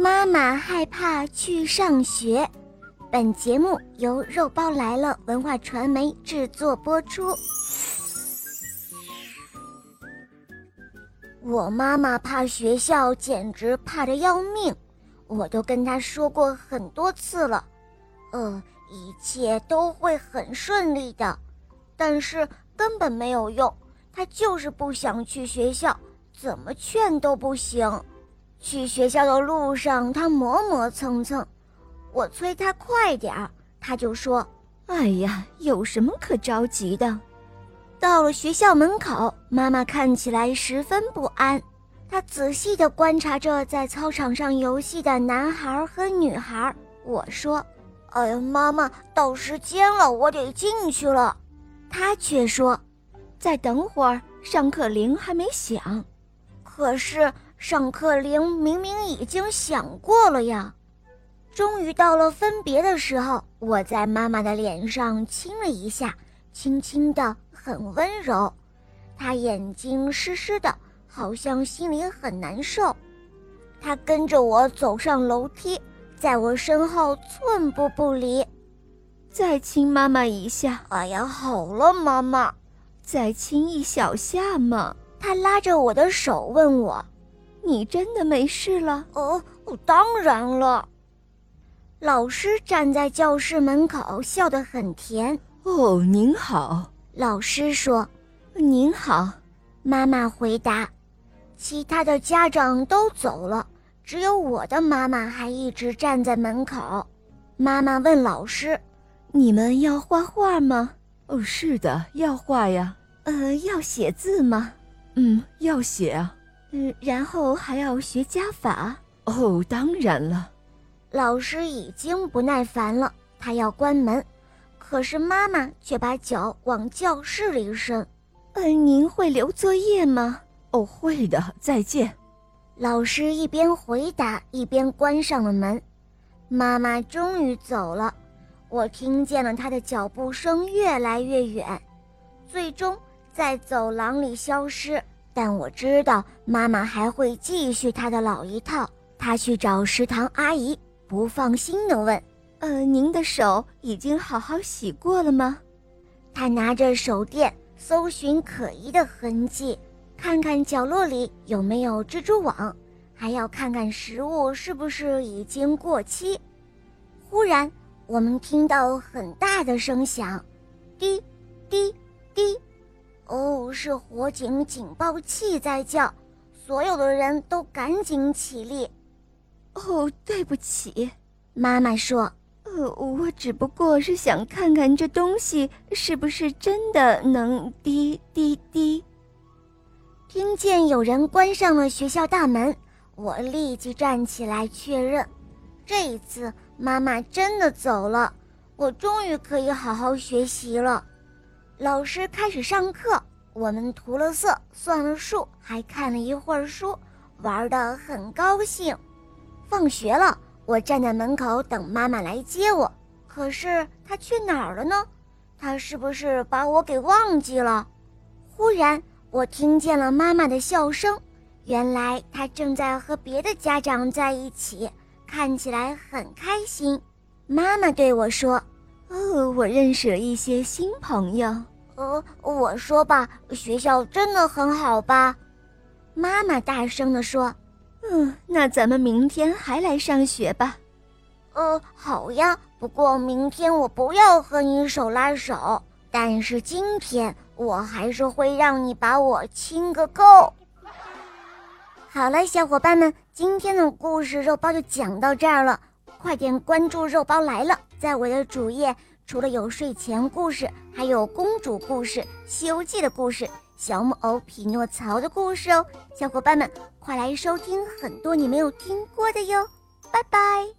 妈妈害怕去上学。本节目由肉包来了文化传媒制作播出。我妈妈怕学校，简直怕的要命。我都跟她说过很多次了，呃，一切都会很顺利的，但是根本没有用。她就是不想去学校，怎么劝都不行。去学校的路上，他磨磨蹭蹭，我催他快点儿，他就说：“哎呀，有什么可着急的？”到了学校门口，妈妈看起来十分不安，她仔细地观察着在操场上游戏的男孩和女孩。我说：“哎呀，妈妈，到时间了，我得进去了。”她却说：“再等会儿，上课铃还没响。”可是。上课铃明明已经响过了呀！终于到了分别的时候，我在妈妈的脸上亲了一下，轻轻的，很温柔。她眼睛湿湿的，好像心里很难受。她跟着我走上楼梯，在我身后寸步不离。再亲妈妈一下。哎呀，好了，妈妈，再亲一小下嘛。她拉着我的手问我。你真的没事了？哦，当然了。老师站在教室门口，笑得很甜。哦，您好。老师说：“您好。”妈妈回答。其他的家长都走了，只有我的妈妈还一直站在门口。妈妈问老师：“你们要画画吗？”“哦，是的，要画呀。”“呃，要写字吗？”“嗯，要写啊。”嗯，然后还要学加法哦，当然了。老师已经不耐烦了，他要关门，可是妈妈却把脚往教室里伸。嗯，您会留作业吗？哦，会的。再见。老师一边回答，一边关上了门。妈妈终于走了，我听见了她的脚步声越来越远，最终在走廊里消失。但我知道妈妈还会继续她的老一套。她去找食堂阿姨，不放心地问：“呃，您的手已经好好洗过了吗？”她拿着手电搜寻可疑的痕迹，看看角落里有没有蜘蛛网，还要看看食物是不是已经过期。忽然，我们听到很大的声响，滴，滴，滴。哦，是火警警报器在叫，所有的人都赶紧起立。哦，对不起，妈妈说。呃，我只不过是想看看这东西是不是真的能滴滴滴。听见有人关上了学校大门，我立即站起来确认，这一次妈妈真的走了，我终于可以好好学习了。老师开始上课，我们涂了色，算了数，还看了一会儿书，玩得很高兴。放学了，我站在门口等妈妈来接我，可是她去哪儿了呢？她是不是把我给忘记了？忽然，我听见了妈妈的笑声，原来她正在和别的家长在一起，看起来很开心。妈妈对我说。哦，我认识了一些新朋友。呃，我说吧，学校真的很好吧？妈妈大声地说：“嗯，那咱们明天还来上学吧。”呃，好呀。不过明天我不要和你手拉手，但是今天我还是会让你把我亲个够。好了，小伙伴们，今天的故事肉包就讲到这儿了。快点关注“肉包来了”！在我的主页，除了有睡前故事，还有公主故事、《西游记》的故事、小木偶匹诺曹的故事哦。小伙伴们，快来收听很多你没有听过的哟！拜拜。